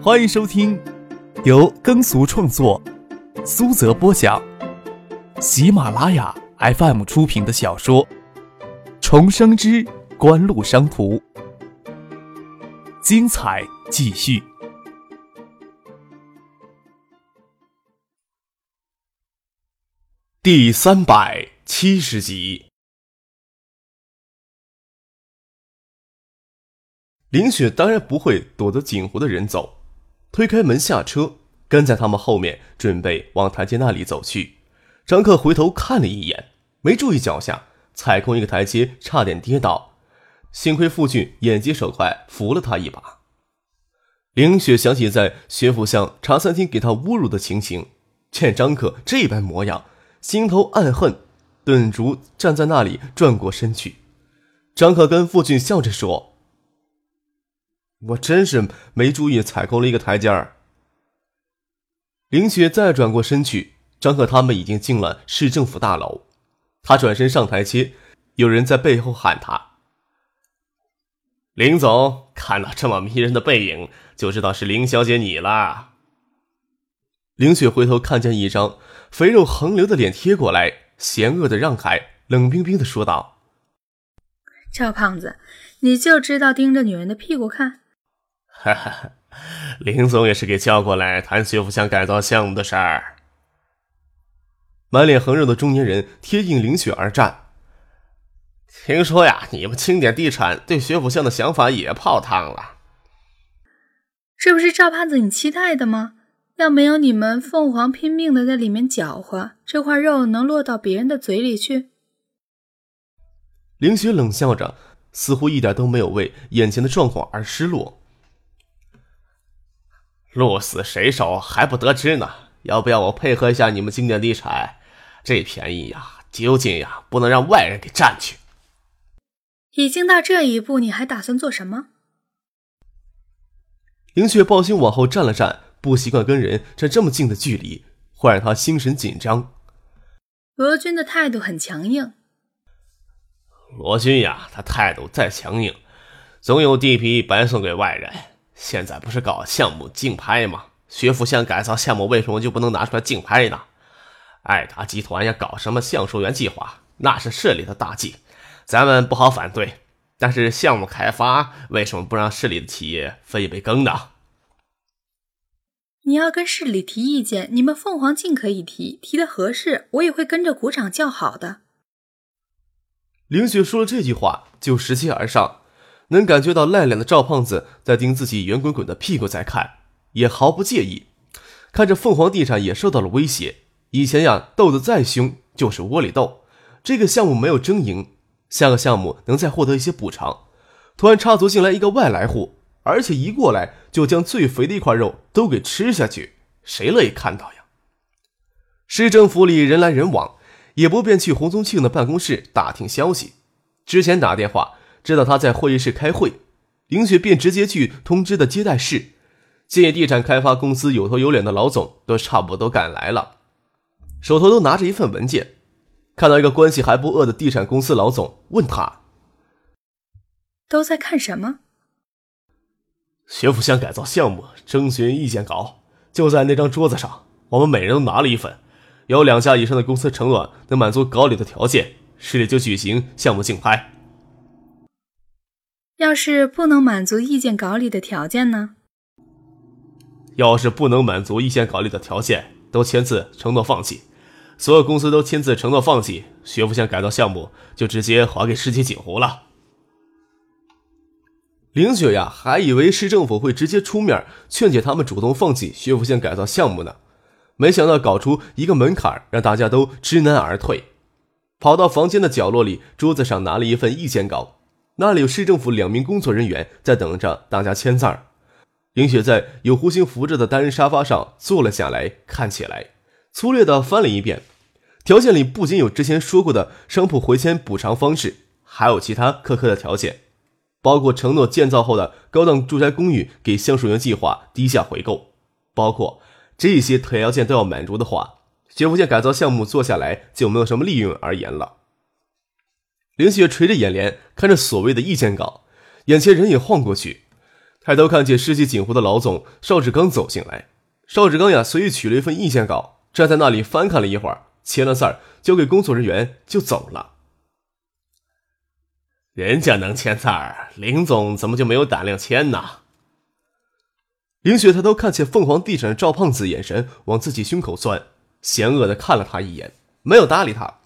欢迎收听由耕俗创作、苏泽播讲、喜马拉雅 FM 出品的小说《重生之官路商途》，精彩继续，第三百七十集。林雪当然不会躲着锦湖的人走，推开门下车，跟在他们后面，准备往台阶那里走去。张克回头看了一眼，没注意脚下，踩空一个台阶，差点跌倒。幸亏傅俊眼疾手快，扶了他一把。林雪想起在学府巷茶餐厅给他侮辱的情形，见张克这般模样，心头暗恨，顿足站在那里，转过身去。张克跟傅俊笑着说。我真是没注意，踩空了一个台阶儿。林雪再转过身去，张克他们已经进了市政府大楼。他转身上台阶，有人在背后喊他：“林总，看到这么迷人的背影，就知道是林小姐你了。”林雪回头看见一张肥肉横流的脸贴过来，嫌恶的让开，冷冰冰的说道：“赵胖子，你就知道盯着女人的屁股看。”哈哈，林总也是给叫过来谈学府巷改造项目的事儿。满脸横肉的中年人贴近林雪而站。听说呀，你们清点地产对学府巷的想法也泡汤了。这不是赵胖子你期待的吗？要没有你们凤凰拼命的在里面搅和，这块肉能落到别人的嘴里去？林雪冷笑着，似乎一点都没有为眼前的状况而失落。鹿死谁手还不得知呢？要不要我配合一下你们经典地产？这便宜呀，究竟呀，不能让外人给占去。已经到这一步，你还打算做什么？林雪抱心往后站了站，不习惯跟人站这么近的距离，会让他心神紧张。罗军的态度很强硬。罗军呀，他态度再强硬，总有地皮白送给外人。现在不是搞项目竞拍吗？学府巷改造项目为什么就不能拿出来竞拍呢？爱达集团要，搞什么橡树园计划，那是市里的大计，咱们不好反对。但是项目开发为什么不让市里的企业分一杯羹呢？你要跟市里提意见，你们凤凰尽可以提，提的合适，我也会跟着鼓掌叫好的。凌雪说了这句话，就拾阶而上。能感觉到赖脸的赵胖子在盯自己圆滚滚的屁股在看，也毫不介意。看着凤凰地产也受到了威胁，以前呀斗得再凶就是窝里斗。这个项目没有争赢，下个项目能再获得一些补偿。突然插足进来一个外来户，而且一过来就将最肥的一块肉都给吃下去，谁乐意看到呀？市政府里人来人往，也不便去洪宗庆的办公室打听消息。之前打电话。知道他在会议室开会，林雪便直接去通知的接待室。建业地产开发公司有头有脸的老总都差不多赶来了，手头都拿着一份文件。看到一个关系还不恶的地产公司老总，问他：“都在看什么？”学府乡改造项目征询意见稿就在那张桌子上，我们每人都拿了一份。有两家以上的公司承诺能满足稿里的条件，市里就举行项目竞拍。要是不能满足意见稿里的条件呢？要是不能满足意见稿里的条件，都签字承诺放弃。所有公司都签字承诺放弃，学府巷改造项目就直接划给世纪锦湖了。林雪呀，还以为市政府会直接出面劝解他们主动放弃学府巷改造项目呢，没想到搞出一个门槛，让大家都知难而退。跑到房间的角落里，桌子上拿了一份意见稿。那里有市政府两名工作人员在等着大家签字儿。林雪在有胡星扶着的单人沙发上坐了下来，看起来粗略的翻了一遍。条件里不仅有之前说过的商铺回迁补偿方式，还有其他苛刻的条件，包括承诺建造后的高档住宅公寓给橡树园计划低价回购。包括这些条件都要满足的话，学福建改造项目做下来就没有什么利润而言了。林雪垂着眼帘看着所谓的意见稿，眼前人也晃过去。抬头看见世纪锦湖的老总邵志刚走进来，邵志刚呀随意取了一份意见稿，站在那里翻看了一会儿，签了字儿，交给工作人员就走了。人家能签字儿，林总怎么就没有胆量签呢？林雪抬头看见凤凰地产的赵胖子，眼神往自己胸口钻，险恶的看了他一眼，没有搭理他。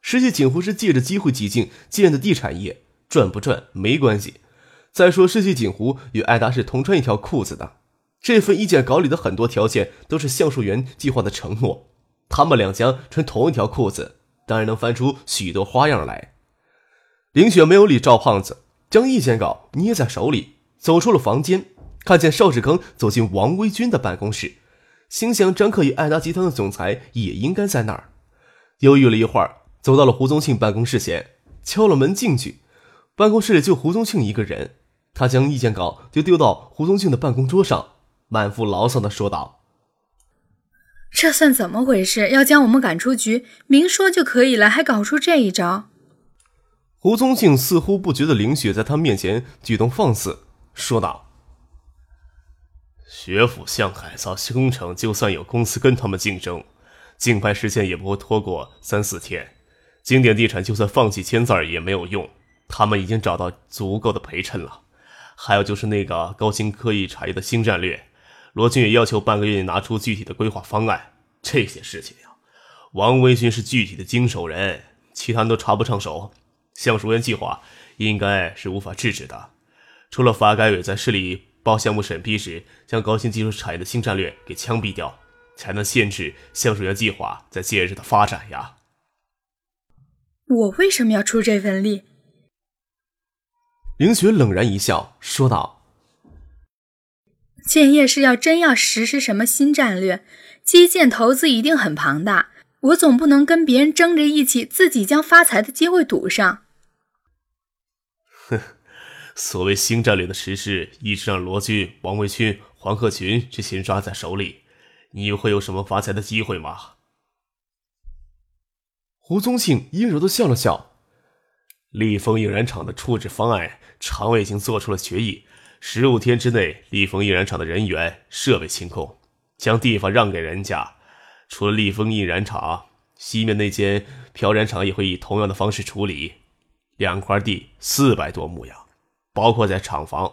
实际锦湖是借着机会挤进建的地产业，赚不赚没关系。再说世纪锦湖与艾达是同穿一条裤子的，这份意见稿里的很多条件都是橡树园计划的承诺，他们两家穿同一条裤子，当然能翻出许多花样来。林雪没有理赵胖子，将意见稿捏在手里，走出了房间。看见邵志刚走进王威军的办公室，心想张克与爱达集团的总裁也应该在那儿。犹豫了一会儿，走到了胡宗庆办公室前，敲了门进去。办公室里就胡宗庆一个人，他将意见稿就丢到胡宗庆的办公桌上，满腹牢骚的说道：“这算怎么回事？要将我们赶出局，明说就可以了，还搞出这一招。”胡宗庆似乎不觉得林雪在他面前举动放肆，说道：“学府巷改造工程，就算有公司跟他们竞争，竞拍时间也不会拖过三四天。经典地产就算放弃签字儿也没有用，他们已经找到足够的陪衬了。还有就是那个高新科技产业的新战略，罗军也要求半个月内拿出具体的规划方案。这些事情呀，王维军是具体的经手人，其他人都插不上手。”橡树园计划应该是无法制止的，除了法改委在市里报项目审批时将高新技术产业的新战略给枪毙掉，才能限制橡树园计划在建日的发展呀。我为什么要出这份力？凌雪冷然一笑，说道：“建业是要真要实施什么新战略，基建投资一定很庞大，我总不能跟别人争着一起，自己将发财的机会赌上。”哼，所谓新战略的实施，一直让罗军、王卫军、黄鹤群这些人抓在手里，你会有什么发财的机会吗？胡宗庆阴柔的笑了笑。立丰印染厂的处置方案，厂委已经做出了决议，十五天之内，立丰印染厂的人员、设备清空，将地方让给人家。除了立丰印染厂，西面那间漂染厂也会以同样的方式处理。两块地四百多亩呀，包括在厂房，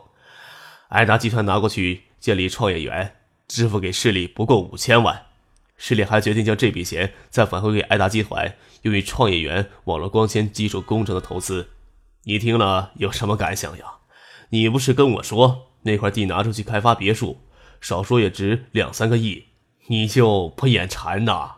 爱达集团拿过去建立创业园，支付给市里不过五千万，市里还决定将这笔钱再返回给爱达集团，用于创业园网络光纤基础工程的投资。你听了有什么感想呀？你不是跟我说那块地拿出去开发别墅，少说也值两三个亿，你就不眼馋呐？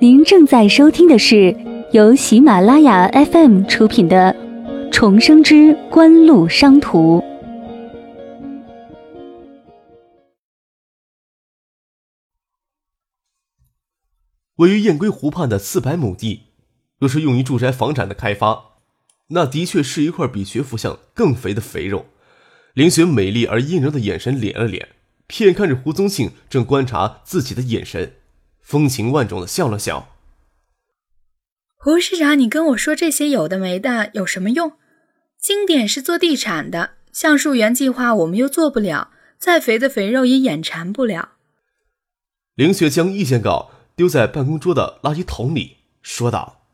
您正在收听的是由喜马拉雅 FM 出品的《重生之官路商途》。位于雁归湖畔的四百亩地，若是用于住宅房产的开发，那的确是一块比学府巷更肥的肥肉。林雪美丽而阴柔的眼神敛了敛，偏看着胡宗庆正观察自己的眼神。风情万种的笑了笑。胡市长，你跟我说这些有的没的有什么用？经典是做地产的，橡树园计划我们又做不了，再肥的肥肉也眼馋不了。凌雪将意见稿丢在办公桌的垃圾桶里，说道：“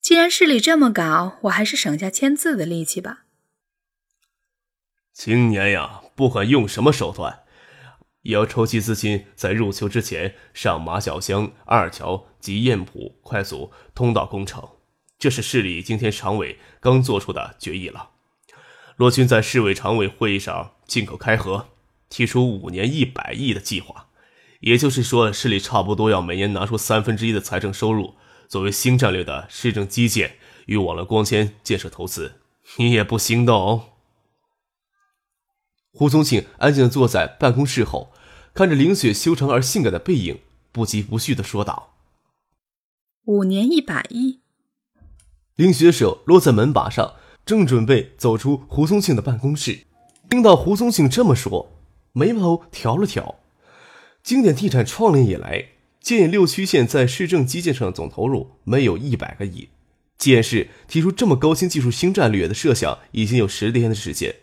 既然市里这么搞，我还是省下签字的力气吧。青年呀，不管用什么手段。”也要筹集资金，在入秋之前上马小乡二桥及燕浦快速通道工程。这是市里今天常委刚做出的决议了。罗军在市委常委会议上进口开河，提出五年一百亿的计划，也就是说，市里差不多要每年拿出三分之一的财政收入，作为新战略的市政基建与网络光纤建设投资。你也不心动？胡宗庆安静的坐在办公室后，看着凌雪修长而性感的背影，不疾不徐的说道：“五年一百亿。”凌雪手落在门把上，正准备走出胡宗庆的办公室，听到胡宗庆这么说，眉头挑了挑。经典地产创立以来，建六区县在市政基建上的总投入没有一百个亿。建市提出这么高新技术新战略的设想已经有十天的时间，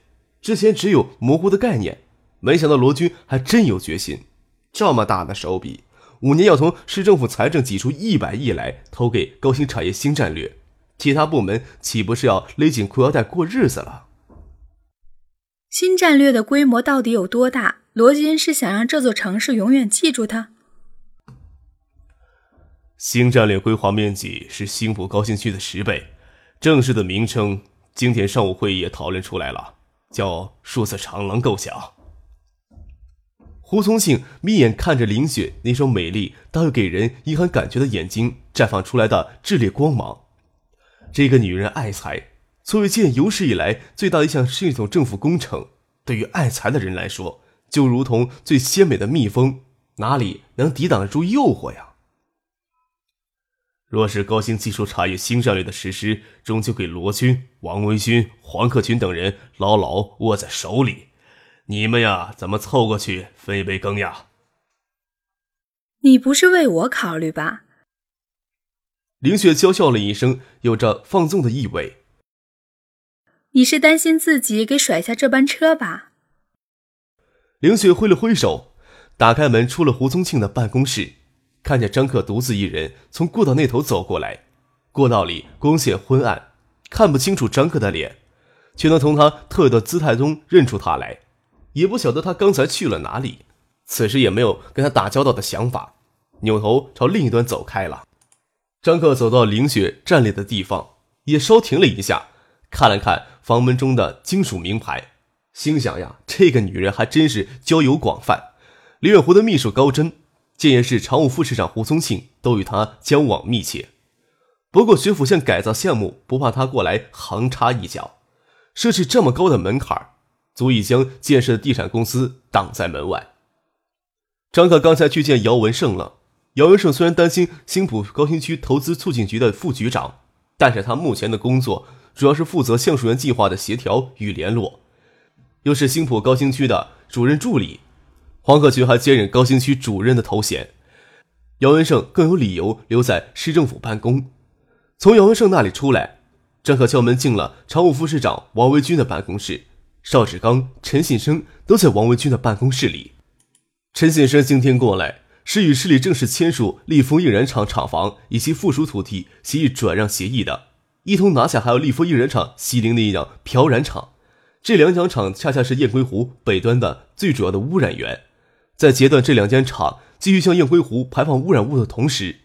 之前只有模糊的概念，没想到罗军还真有决心。这么大的手笔，五年要从市政府财政挤出一百亿来投给高新产业新战略，其他部门岂不是要勒紧裤腰带过日子了？新战略的规模到底有多大？罗军是想让这座城市永远记住他？新战略规划面积是新浦高新区的十倍，正式的名称今天上午会议也讨论出来了，叫数字长廊构想。胡宗庆眯眼看着林雪那双美丽但又给人阴寒感觉的眼睛，绽放出来的炽烈光芒。这个女人爱财，作为建有史以来最大的一项系统政府工程，对于爱财的人来说，就如同最鲜美的蜜蜂，哪里能抵挡得住诱惑呀？若是高新技术产业新战略的实施，终究给罗军、王维军、黄克群等人牢牢握在手里，你们呀，怎么凑过去分一杯羹呀？你不是为我考虑吧？林雪娇笑了一声，有着放纵的意味。你是担心自己给甩下这班车吧？林雪挥了挥手，打开门，出了胡宗庆的办公室。看见张克独自一人从过道那头走过来，过道里光线昏暗，看不清楚张克的脸，却能从他特有的姿态中认出他来。也不晓得他刚才去了哪里，此时也没有跟他打交道的想法，扭头朝另一端走开了。张克走到凌雪站立的地方，也稍停了一下，看了看房门中的金属名牌，心想呀，这个女人还真是交友广泛。李远湖的秘书高真。建业市常务副市长胡宗庆都与他交往密切，不过学府巷改造项目不怕他过来横插一脚，设置这么高的门槛，足以将建设地产公司挡在门外。张可刚才去见姚文胜了，姚文胜虽然担心新浦高新区投资促进局的副局长，但是他目前的工作主要是负责橡树园计划的协调与联络，又是新浦高新区的主任助理。黄克群还兼任高新区主任的头衔，姚文胜更有理由留在市政府办公。从姚文胜那里出来，张可敲门进了常务副市长王维军的办公室。邵志刚、陈信生都在王维军的办公室里。陈信生今天过来，是与市里正式签署立丰印染厂厂房以及附属土地协议转让协议的，一同拿下还有立丰印染厂西陵的一辆漂染厂。这两家厂恰恰是雁归湖北端的最主要的污染源。在截断这两间厂继续向雁归湖排放污染物的同时，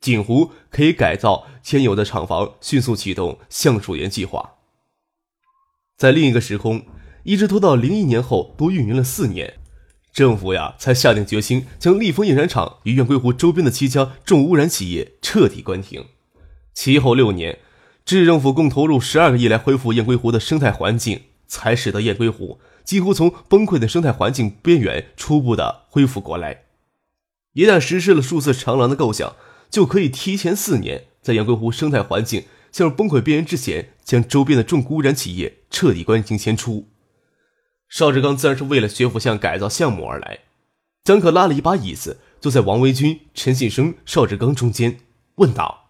锦湖可以改造现有的厂房，迅速启动橡树园计划。在另一个时空，一直拖到零一年后，多运营了四年，政府呀才下定决心将立丰印染厂与雁归湖周边的七家重污染企业彻底关停。其后六年，市政府共投入十二个亿来恢复雁归湖的生态环境，才使得雁归湖。几乎从崩溃的生态环境边缘初步的恢复过来。一旦实施了数字长廊的构想，就可以提前四年，在雁归湖生态环境陷入崩溃边缘之前，将周边的重污染企业彻底关停迁出。邵志刚自然是为了学府巷改造项目而来。江可拉了一把椅子，坐在王维军、陈信生、邵志刚中间，问道：“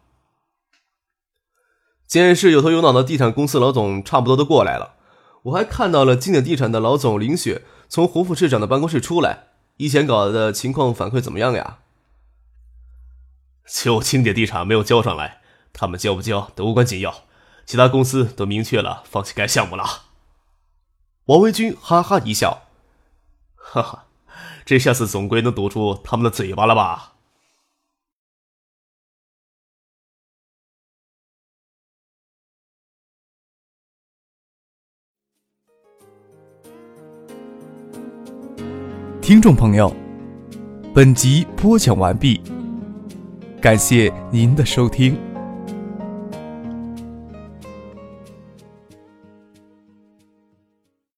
既然是有头有脑的地产公司老总差不多都过来了。”我还看到了经典地产的老总林雪从胡副市长的办公室出来，以前搞的情况反馈怎么样呀？就经典地产没有交上来，他们交不交都无关紧要，其他公司都明确了放弃该项目了。王维军哈哈一笑，哈哈，这下次总归能堵住他们的嘴巴了吧？听众朋友，本集播讲完毕，感谢您的收听。